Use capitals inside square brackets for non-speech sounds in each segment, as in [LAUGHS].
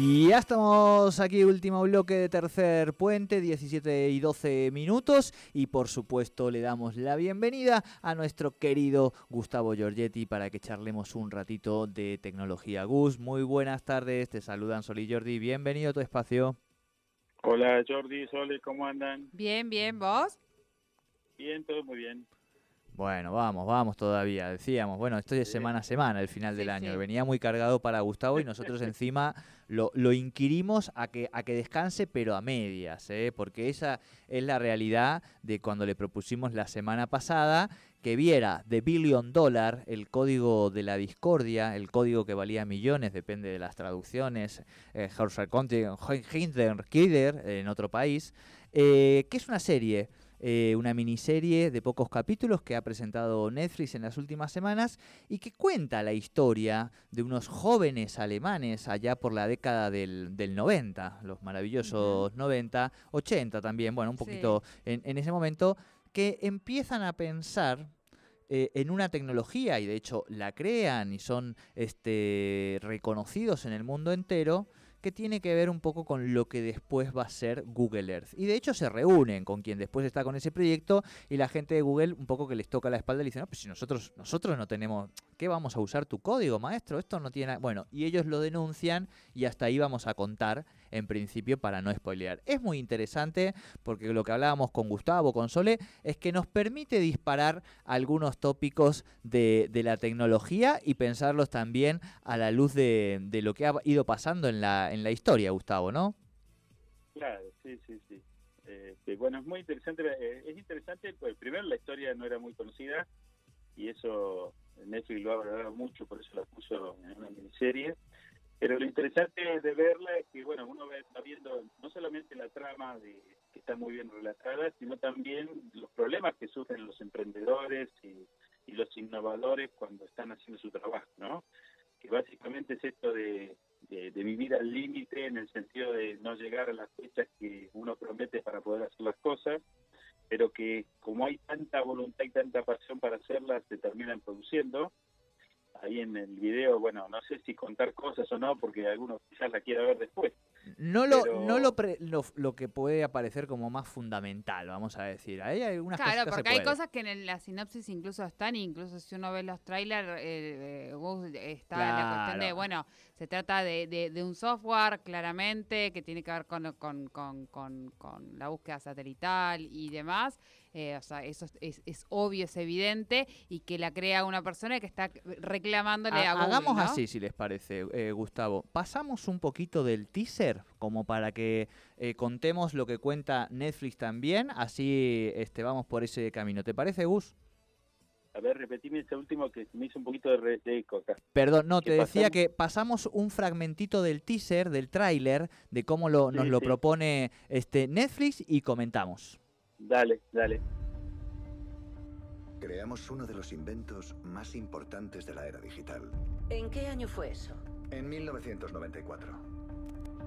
Y ya estamos aquí, último bloque de tercer puente, 17 y 12 minutos. Y por supuesto le damos la bienvenida a nuestro querido Gustavo Giorgetti para que charlemos un ratito de tecnología. Gus, muy buenas tardes, te saludan Sol y Jordi, bienvenido a tu espacio. Hola Jordi, Sole, ¿cómo andan? Bien, bien, ¿vos? Bien, todo muy bien. Bueno, vamos, vamos todavía. Decíamos, bueno, esto es semana a semana, el final del año. sí. Venía muy cargado para Gustavo y nosotros [LAUGHS] encima lo, lo inquirimos a que, a que descanse, pero a medias, ¿eh? porque esa es la realidad de cuando le propusimos la semana pasada que viera The Billion Dollar, el código de la discordia, el código que valía millones, depende de las traducciones, eh, Hinder, Kidder, en otro país, eh, que es una serie eh, una miniserie de pocos capítulos que ha presentado Netflix en las últimas semanas y que cuenta la historia de unos jóvenes alemanes allá por la década del, del 90, los maravillosos 90, 80 también, bueno, un Sí. poquito en, en ese momento, que empiezan a pensar eh, en una tecnología y de hecho la crean y son este, reconocidos en el mundo entero que tiene que ver un poco con lo que después va a ser Google Earth. Y de hecho se reúnen con quien después está con ese proyecto y la gente de Google un poco que les toca la espalda y le dicen, no, pues si nosotros, nosotros no tenemos, ¿qué vamos a usar tu código, maestro? Esto no tiene... nada". Bueno, y ellos lo denuncian y hasta ahí vamos a contar en principio para no spoilear. Es muy interesante porque lo que hablábamos con Gustavo, con Sole, es que nos permite disparar algunos tópicos de, de la tecnología y pensarlos también a la luz de, de lo que ha ido pasando en la, en la historia, Gustavo, ¿no? Claro, sí, sí, sí. Que, bueno, es muy interesante. eh, es interesante, pues primero la historia no era muy conocida y eso Netflix lo ha valorado mucho, por eso la puso en una miniserie. Pero lo interesante de verla es que, bueno, uno está viendo no solamente la trama de que está muy bien relatada, sino también los problemas que sufren los emprendedores y, los innovadores cuando están haciendo su trabajo, ¿no? Que básicamente es esto de, de vivir al límite en el sentido de no llegar a las fechas que uno promete para poder hacer las cosas, pero que como hay tanta voluntad y tanta pasión para hacerlas, se terminan produciendo. Ahí en el video, bueno, no sé si contar cosas o no, porque algunos quizás la quiera ver después. No lo, Pero- no lo, pre- lo, lo que puede aparecer como más fundamental, vamos a decir. Ahí hay algunas Claro, cositas se porque hay puede. cosas que en el- la sinopsis incluso están, incluso si uno ve los trailers, eh, eh, Gus, está la cuestión de, bueno, se trata de, de- de un software claramente que tiene que ver con, con, con- con- con la búsqueda satelital y demás. Eh, o sea, eso es, es- es obvio, es evidente, y que la crea una persona que está reclamándole Ha- a Google, Hagamos ¿no? así, si les parece, eh, Gustavo. Pasamos un poquito del teaser, como para que eh, contemos lo que cuenta Netflix también, así este, vamos por ese camino. ¿Te parece, Gus? A ver, repetime ese último que me hizo un poquito de, re- de eco acá. Perdón, no, te ¿Qué decía pasamos? que pasamos un fragmentito del teaser, del tráiler, de cómo lo, nos Sí, lo propone este Netflix y comentamos. Dale, dale. Creamos uno de los inventos más importantes de la era digital. ¿En qué año fue eso? En 1994.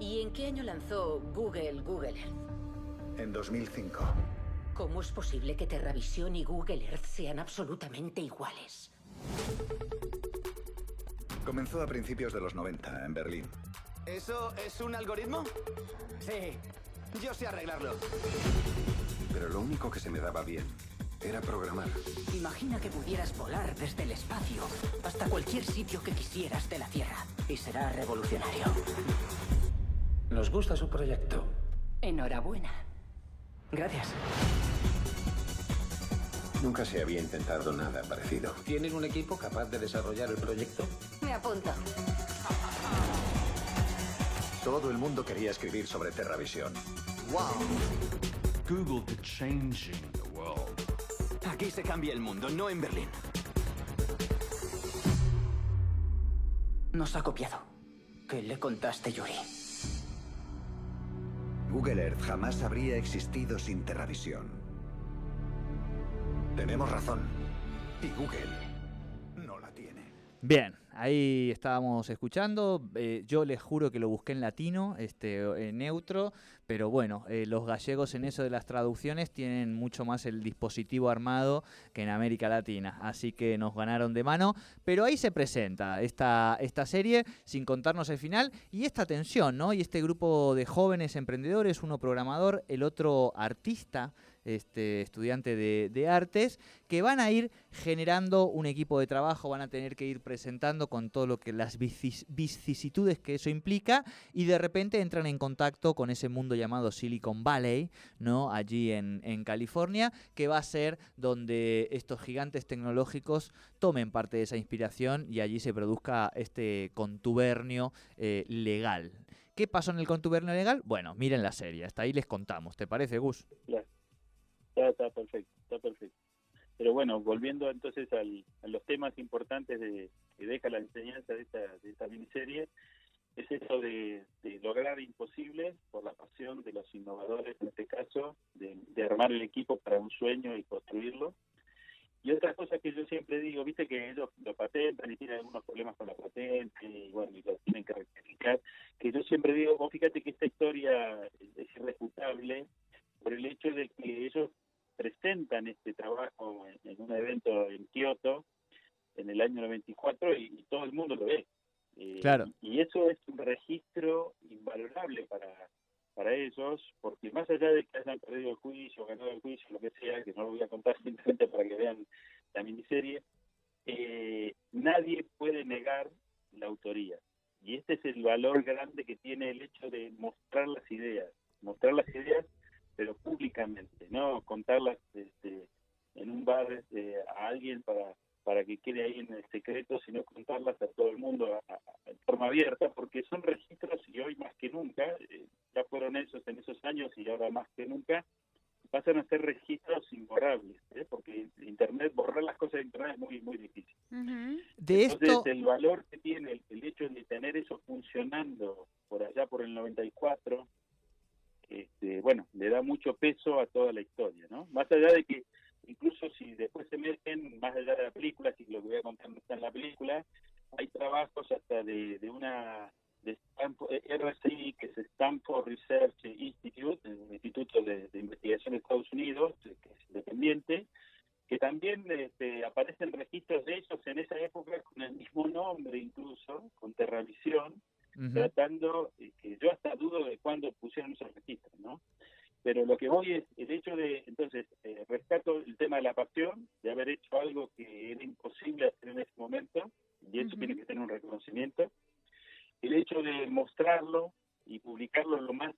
¿Y en qué año lanzó Google Google Earth? En 2005. ¿Cómo es posible que TerraVision y Google Earth sean absolutamente iguales? Comenzó a principios de los 90 en Berlín. ¿Eso es un algoritmo? Sí. Yo sé arreglarlo. Pero lo único que se me daba bien era programar. Imagina que pudieras volar desde el espacio hasta cualquier sitio que quisieras de la Tierra. Y será revolucionario. Nos gusta su proyecto. Enhorabuena. Gracias. Nunca se había intentado nada parecido. ¿Tienen un equipo capaz de desarrollar el proyecto? Me apunto. Todo el mundo quería escribir sobre Terravisión. ¡Wow! Google to changing the world. Aquí se cambia el mundo, no en Berlín. Nos ha copiado. ¿Qué le contaste, Yuri? Google Earth jamás habría existido sin Terravisión. Tenemos razón. Y Google no la tiene. Bien, ahí estábamos escuchando. eh, yo les juro que lo busqué en latino, este, en neutro, pero bueno, eh, los gallegos en eso de las traducciones tienen mucho más el dispositivo armado que en América Latina, así que nos ganaron de mano. Pero ahí se presenta esta, esta serie, sin contarnos el final, y esta tensión, ¿no? Y este grupo de jóvenes emprendedores, uno programador, el otro artista, este, estudiante de, artes, que van a ir generando un equipo de trabajo, van a tener que ir presentando con todo lo que las vicis- vicisitudes que eso implica y de repente entran en contacto con ese mundo llamado Silicon Valley, ¿no? Allí en, California, que va a ser donde estos gigantes tecnológicos tomen parte de esa inspiración y allí se produzca este contubernio eh, legal. ¿Qué pasó en el contubernio legal? Bueno, miren la serie, hasta ahí les contamos. ¿Te parece, Gus? Está, perfecto, está perfecto. Pero bueno, volviendo entonces al, a los temas importantes de, que deja la enseñanza de esta, de esta miniserie, es eso de, de lograr imposible por la pasión de los innovadores, en este caso, de, de armar el equipo para un sueño y construirlo. Y otra cosa que yo siempre digo, viste que ellos lo patentan y tienen algunos problemas con la patente y bueno, y lo tienen que rectificar, que yo siempre digo, vos fíjate que esta historia es irrefutable por el hecho de que ellos presentan este trabajo en, en un evento en Kioto en el año 94 y, y todo el mundo lo ve. Eh, Claro. Y eso es un registro invalorable para, para ellos, porque más allá de que hayan perdido el juicio, ganado el juicio, lo que sea, que no lo voy a contar simplemente para que vean la miniserie, eh, nadie puede negar la autoría. Y este es el valor grande que tiene el hecho de mostrar las ideas, mostrar las ideas, pero públicamente, no contarlas este, en un bar este, a alguien para para que quede ahí en el secreto, sino contarlas a todo el mundo a- a- a- en forma abierta, porque son registros y hoy más que nunca, eh, ya fueron esos en esos años y ahora más que nunca, pasan a ser registros imborrables, ¿eh? porque Internet, borrar las cosas de Internet es muy, muy difícil. De Entonces, esto, el valor que tiene el, el hecho de tener eso funcionando por allá por el 94, este, bueno, le da mucho peso a toda la historia, ¿no? Más allá de que incluso si después se meten, más allá de la película, si lo que voy a contar en la película, hay trabajos hasta de, una de Stanford, eh, RCI, que es Stanford Research Institute, un instituto de, de investigación de Estados Unidos, eh, que es independiente, que también este, aparecen registros de ellos en esa época con el mismo nombre incluso, con Terravisión, Ujú. tratando, que yo hasta dudo de cuándo pusieron esos registros, ¿no? Pero lo que voy es el hecho de, entonces, eh, rescato el tema de la pasión, de haber hecho algo que era imposible hacer en ese momento, y eso tiene que tener un reconocimiento. El hecho de mostrarlo y publicarlo lo más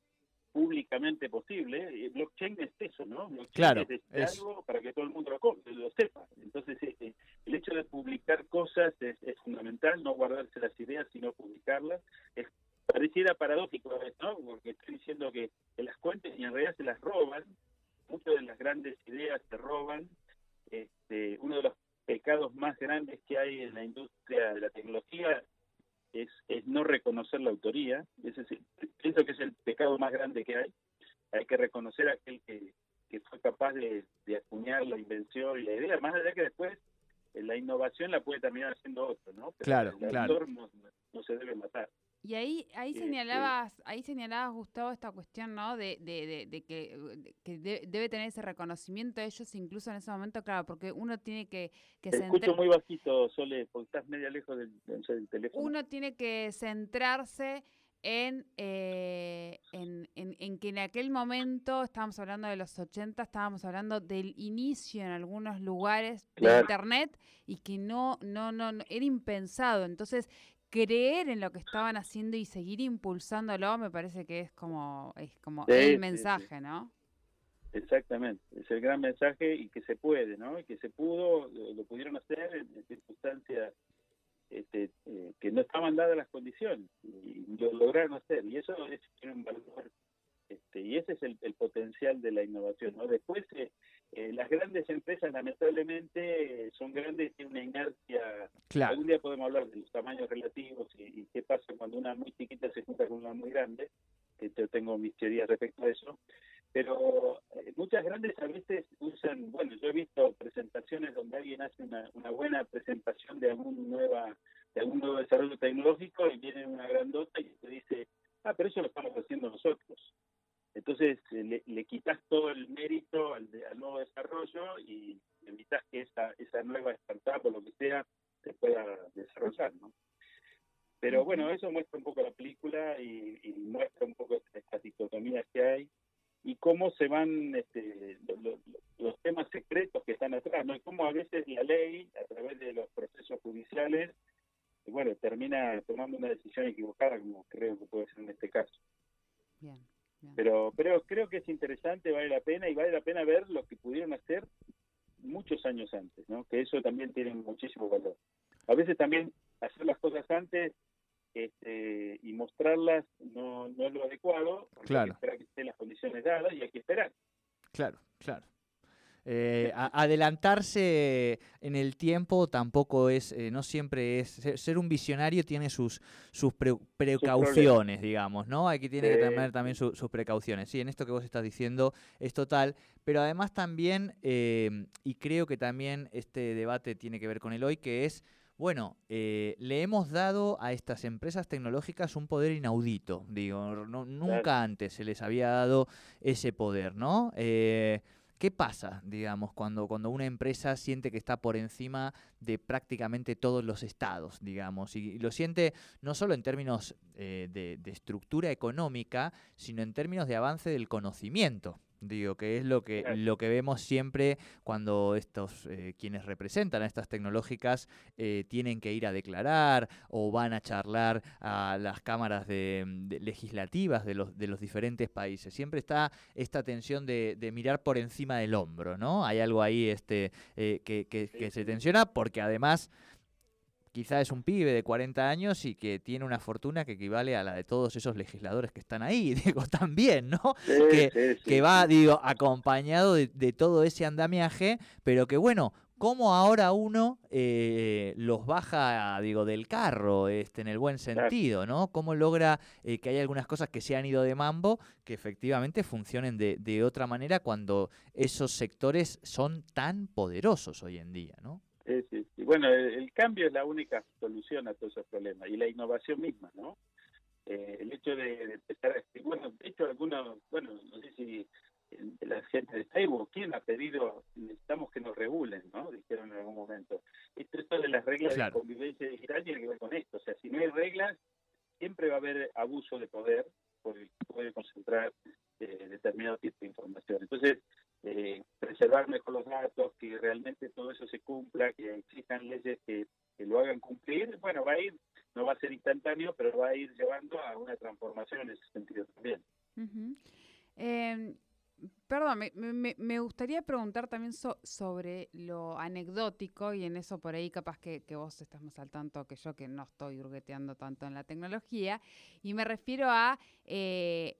públicamente posible, eh, blockchain es eso, ¿no? Blockchain Claro, es, este es- algo para que todo el mundo lo, co- lo sepa. Entonces, eh, el hecho de publicar cosas es, es fundamental, no guardarse las ideas, sino publicarlas. Es, pareciera paradójico, a veces, ¿no? Porque estoy diciendo que, que las cuentes y en realidad se las roban, muchas de las grandes ideas se roban. Este, uno de los pecados más grandes que hay en la industria de la tecnología es, es no reconocer la autoría. Ese es pienso que es el pecado más grande que hay. Hay que reconocer a aquel que, que fue capaz de, de acuñar la invención y la idea, más allá que después eh, la innovación la puede terminar haciendo otro, ¿no? Pero Claro, el claro. no se debe matar. Y ahí, ahí Este- señalabas, ahí señalabas, Gustavo, esta cuestión, ¿no? De, de, de, de que, de- que de- debe tener ese reconocimiento de ellos incluso en ese momento, claro, porque uno tiene que, que Te escucho muy bajito, Sole, porque estás media lejos del, del- del teléfono. uno tiene que centrarse en, eh, en, en- en que en aquel momento, estábamos hablando de los 80, estábamos hablando del inicio en algunos lugares de Claro. Internet y que no, no, no, no- era impensado. Entonces, creer en lo que estaban haciendo y seguir impulsándolo me parece que es como, es como Sí, el sí. mensaje, ¿no? Exactamente, es el gran mensaje y que se puede, ¿no? Y que se pudo, lo, pudieron hacer en, circunstancias este, eh, que no estaban dadas las condiciones. Y, lo lograron hacer. Y eso es un valor este, y ese es el, potencial de la innovación. ¿no? Después, eh, eh, las grandes empresas lamentablemente son grandes y tienen una inercia. Claro. Algún día podemos hablar de los tamaños relativos y, qué pasa cuando una muy chiquita se junta con una muy grande. Que yo tengo mis teorías respecto a eso. Pero eh, muchas grandes a veces usan, bueno, yo he visto presentaciones donde alguien hace una, una buena presentación de algún, nueva, de algún nuevo desarrollo tecnológico y viene una grandota y te dice, ah, pero eso lo estamos haciendo nosotros. Entonces eh, le, quitas todo el mérito al, nuevo desarrollo y evitas que esa, esa nueva startup o lo que sea se pueda desarrollar, ¿no? Pero bueno, eso muestra un poco la película y, muestra un poco estas dicotomías que hay y cómo se van este, los temas secretos que están atrás, ¿no? Y cómo a veces la ley, a través de los procesos judiciales, bueno, termina tomando una decisión equivocada, como creo que puede ser en este caso. Bien. Pero, pero creo que es interesante, vale la pena y vale la pena ver lo que pudieron hacer muchos años antes, ¿no? Que eso también tiene muchísimo valor. A veces también hacer las cosas antes este, y mostrarlas no, no es lo adecuado, claro. hay que esperar que estén las condiciones dadas y hay que esperar. Claro, claro. Eh, adelantarse en el tiempo tampoco es, eh, no siempre es, ser un visionario tiene sus, sus precauciones, digamos, ¿no? Hay que tiene que tener también sus precauciones. Sí, en esto que vos estás diciendo es total, pero además también, eh, y creo que también este debate tiene que ver con el hoy, que es, bueno, le hemos dado a estas empresas tecnológicas un poder inaudito, digo, nunca antes se les había dado ese poder, ¿no? ¿Qué pasa, digamos, cuando, cuando una empresa siente que está por encima de prácticamente todos los estados, digamos? Y, lo siente no solo en términos eh, de estructura económica, sino en términos de avance del conocimiento. Digo, que es lo que, lo que vemos siempre cuando estos eh, quienes representan a estas tecnológicas eh, tienen que ir a declarar o van a charlar a las cámaras de, legislativas de los, de los diferentes países. Siempre está esta tensión de, mirar por encima del hombro, ¿no? Hay algo ahí este, eh, que, que se tensiona porque además quizá es un pibe de 40 años y que tiene una fortuna que equivale a la de todos esos legisladores que están ahí, [LAUGHS] digo, también, ¿no? que, va, digo, acompañado de, todo ese andamiaje, pero que bueno, cómo ahora uno eh, los baja, digo, del carro, este, en el buen sentido, ¿no? Cómo logra eh, que haya algunas cosas que se han ido de mambo que efectivamente funcionen de, de otra manera cuando esos sectores son tan poderosos hoy en día, ¿no? Sí, Bueno, el, cambio es la única solución a todos esos problemas y la innovación misma, ¿no? Eh, el hecho de, empezar a... Bueno, de hecho, algunos, bueno, no sé si la gente de Facebook, ¿quién ha pedido, necesitamos que nos regulen, ¿no? Dijeron en algún momento. Esto, esto de las reglas de convivencia digital tiene que ver con esto. O sea, si no hay reglas, siempre va a haber abuso de poder, porque puede concentrar eh, determinado tipo de información. Entonces, eh, preservar mejor los datos, que realmente todo eso se cumpla, que existan leyes que, lo hagan cumplir, bueno, va a ir, no va a ser instantáneo, pero va a ir llevando a una transformación en ese sentido también. Em, perdón, me, me, gustaría preguntar también sobre lo anecdótico y en eso por ahí capaz que, que, vos estás más al tanto que yo, que no estoy hurgueteando tanto en la tecnología, y me refiero a eh,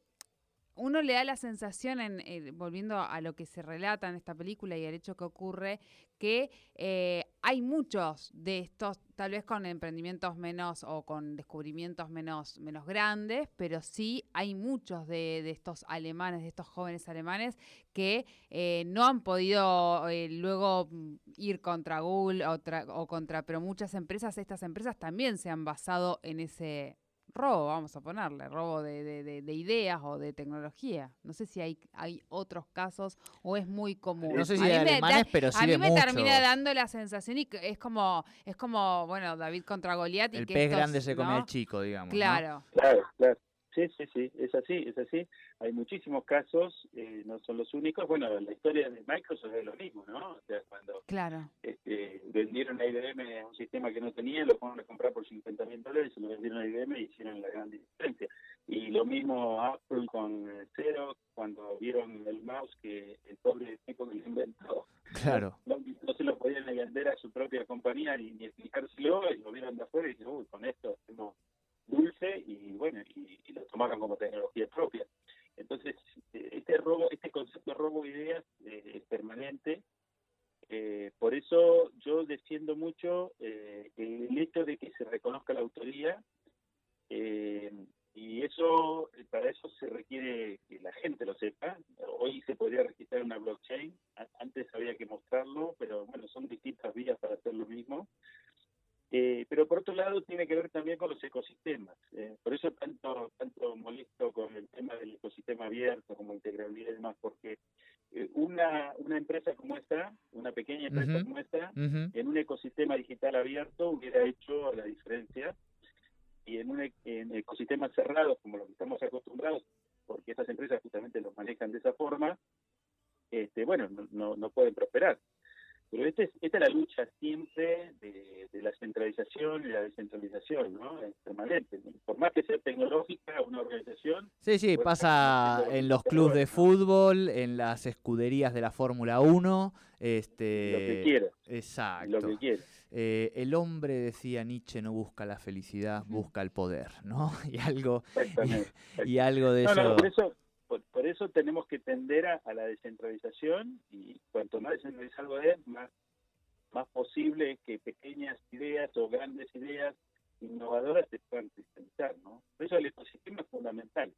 uno le da la sensación, en, eh, volviendo a lo que se relata en esta película y el hecho que ocurre, que eh, hay muchos de estos, tal vez con emprendimientos menos o con descubrimientos menos, grandes, pero sí hay muchos de, estos alemanes, de estos jóvenes alemanes, que eh, no han podido luego mm, ir contra Google o, o contra, pero muchas empresas, estas empresas también se han basado en ese robo, vamos a ponerle, robo de, ideas o de tecnología. No sé si hay, hay otros casos o es muy común. No sé si hay alemanes, pero sí A mí me termina dando la sensación y es como, es como bueno, David contra Goliat. El pez grande se come al chico, digamos. Claro. Claro, claro. Sí, sí, sí, es así, es así. Hay muchísimos casos, eh, no son los únicos. Bueno, la historia de Microsoft es lo mismo, ¿no? O sea, cuando claro. este, vendieron a IBM un sistema que no tenía, lo fueron a comprar por 50 mil dólares, se lo vendieron a IBM y hicieron la gran diferencia. Y lo mismo Apple con Xerox, cuando vieron el mouse que el pobre tipo que lo inventó, claro. [LAUGHS] no, se lo podían vender a su propia compañía ni, ni explicárselo, y lo vieron de afuera y dijeron, uy, con esto hacemos dulce y bueno, tomaron como tecnología propia. Entonces, este robo, este concepto de robo de ideas eh, es permanente. Eh, por eso yo defiendo mucho eh, el hecho de que se reconozca la autoría eh, y eso para eso se requiere que la gente lo sepa. Hoy se podría registrar una blockchain, antes había que mostrarlo, pero bueno, son distintas vías para hacer lo mismo. Eh, pero por otro lado tiene que ver también con los ecosistemas. eh, por eso tanto tanto molesto con el tema del ecosistema abierto como integrabilidad y demás, porque eh, una, una empresa como esta, una pequeña empresa como esta, en un ecosistema digital abierto hubiera hecho la diferencia y en un e- en ecosistemas cerrados como los que estamos acostumbrados, porque estas empresas justamente los manejan de esa forma, este, bueno, no, no, no pueden prosperar. Pero este es- esta es la lucha siempre de, de la centralización y la descentralización, ¿no? Es permanente. Por más que sea tecnológica una organización, Sí, sí, pasa en los clubes de fútbol, en las escuderías de la Fórmula 1, este, lo que quiera, Exacto. lo que quiera. Eh, el hombre, decía Nietzsche, no busca la felicidad, busca el poder, ¿no? [LAUGHS] Y algo, Exactamente. y algo de No, eso. no, por eso, por, eso tenemos que tender a, la descentralización y cuanto más descentralizado es, más, más posible que pequeñas ideas o grandes ideas innovadoras se puedan cristalizar, ¿no? Por eso el ecosistema es fundamental.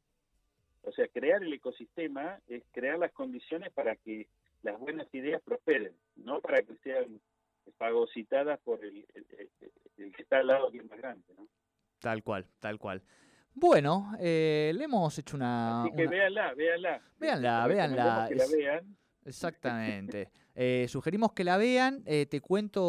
O sea, crear el ecosistema es crear las condiciones para que las buenas ideas prosperen, no para que sean fagocitadas por el- el que está al lado que es más grande, ¿no? Tal cual, tal cual. Bueno, eh, le hemos hecho una... Así que una- véanla, véanla. Véanla, véanla, Que la vean. Exactamente. Eh, sugerimos que la vean. Eh, te cuento,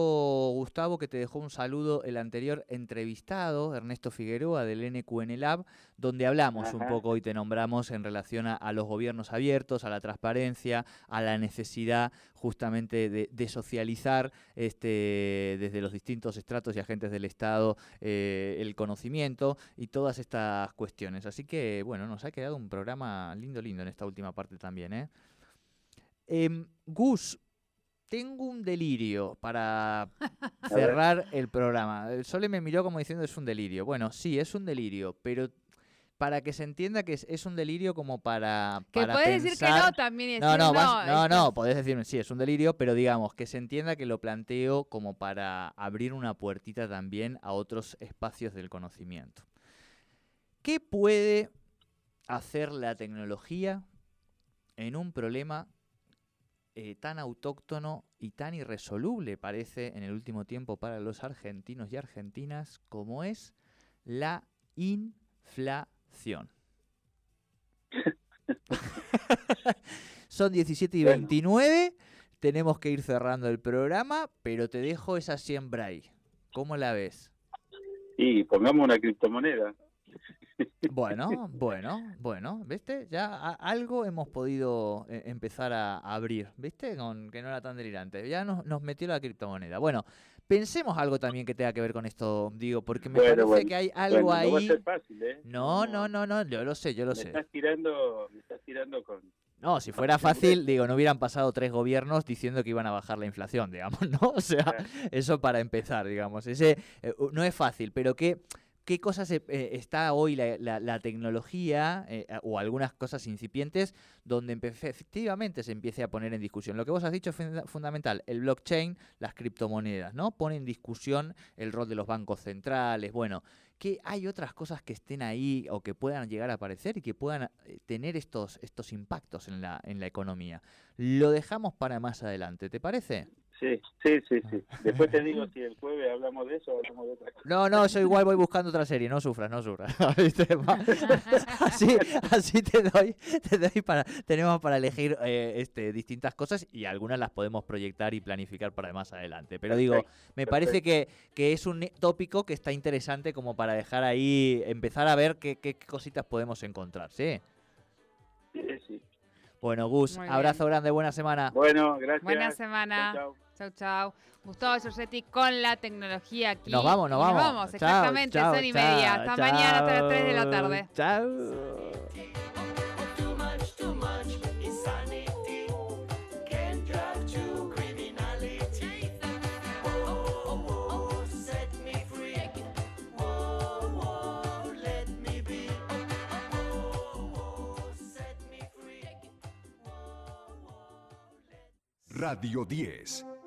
Gustavo, que te dejó un saludo el anterior entrevistado, Ernesto Figueroa, del NQN Lab, donde hablamos un poco y te nombramos en relación a, a los gobiernos abiertos, a la transparencia, a la necesidad justamente de, de socializar este, desde los distintos estratos y agentes del Estado eh, el conocimiento y todas estas cuestiones. Así que, bueno, nos ha quedado un programa lindo, lindo en esta última parte también, ¿eh? Em, Gus, tengo un delirio para [LAUGHS] cerrar el programa. El Sole me miró como diciendo es un delirio. Bueno, sí, es un delirio, pero para que se entienda que es, es un delirio como para, Que para podés decir que no también y decir no, no, vas- no, esto no, es- podés decirme, sí, es un delirio, pero digamos, que se entienda que lo planteo como para abrir una puertita también a otros espacios del conocimiento. ¿Qué puede hacer la tecnología en un problema eh, tan autóctono y tan irresoluble, parece, en el último tiempo para los argentinos y argentinas, como es la inflación? [LAUGHS] Son 17 y Bueno. 29, tenemos que ir cerrando el programa, pero te dejo esa siembra ahí. ¿Cómo la ves? Y pongamos una criptomoneda. Bueno, bueno, bueno, ¿viste? Ya a- algo hemos podido eh, empezar a abrir, ¿viste? Con que no era tan delirante. Ya nos, nos metió la criptomoneda. Bueno, pensemos algo también que tenga que ver con esto, digo, porque me Bueno, parece bueno, que hay algo Bueno, no va a ahí. ser fácil, ¿eh? No, no, no, no, yo lo sé, yo lo Me sé. estás tirando, me estás tirando con... No, si fuera fácil, digo, no hubieran pasado tres gobiernos diciendo que iban a bajar la inflación, digamos, ¿no? [LAUGHS] O sea, eso para empezar, digamos. Ese eh, no es fácil, pero ¿qué, qué cosas eh, eh, está hoy la, tecnología eh, o algunas cosas incipientes donde efectivamente se empiece a poner en discusión? Lo que vos has dicho es funda- fundamental, el blockchain, las criptomonedas, ¿no? Pone en discusión el rol de los bancos centrales, bueno, que hay otras cosas que estén ahí o que puedan llegar a aparecer y que puedan tener estos, estos impactos en la, en la economía. Lo dejamos para más adelante, ¿te parece? Sí, sí, sí, sí. Después te digo si el jueves hablamos de eso o hablamos de otra cosa. No, no, yo igual voy buscando otra serie, no sufras, no sufras. [LAUGHS] [LAUGHS] Así, así te doy, te doy para, tenemos para elegir eh, este, distintas cosas y algunas las podemos proyectar y planificar para más adelante. Pero digo, Perfecto, me parece que, que es un tópico que está interesante como para dejar ahí, empezar a ver qué, qué cositas podemos encontrar, ¿sí? Sí, sí. Bueno, Gus, abrazo grande, buena semana. Bueno, gracias. Buena semana. Chau. Chau, chau. Gustavo Giorgetti con la tecnología aquí. Nos vamos, nos vamos. Nos vamos, exactamente. Chau, Son y media. Hasta mañana, hasta las 3 de la tarde. Chau. Radio 10.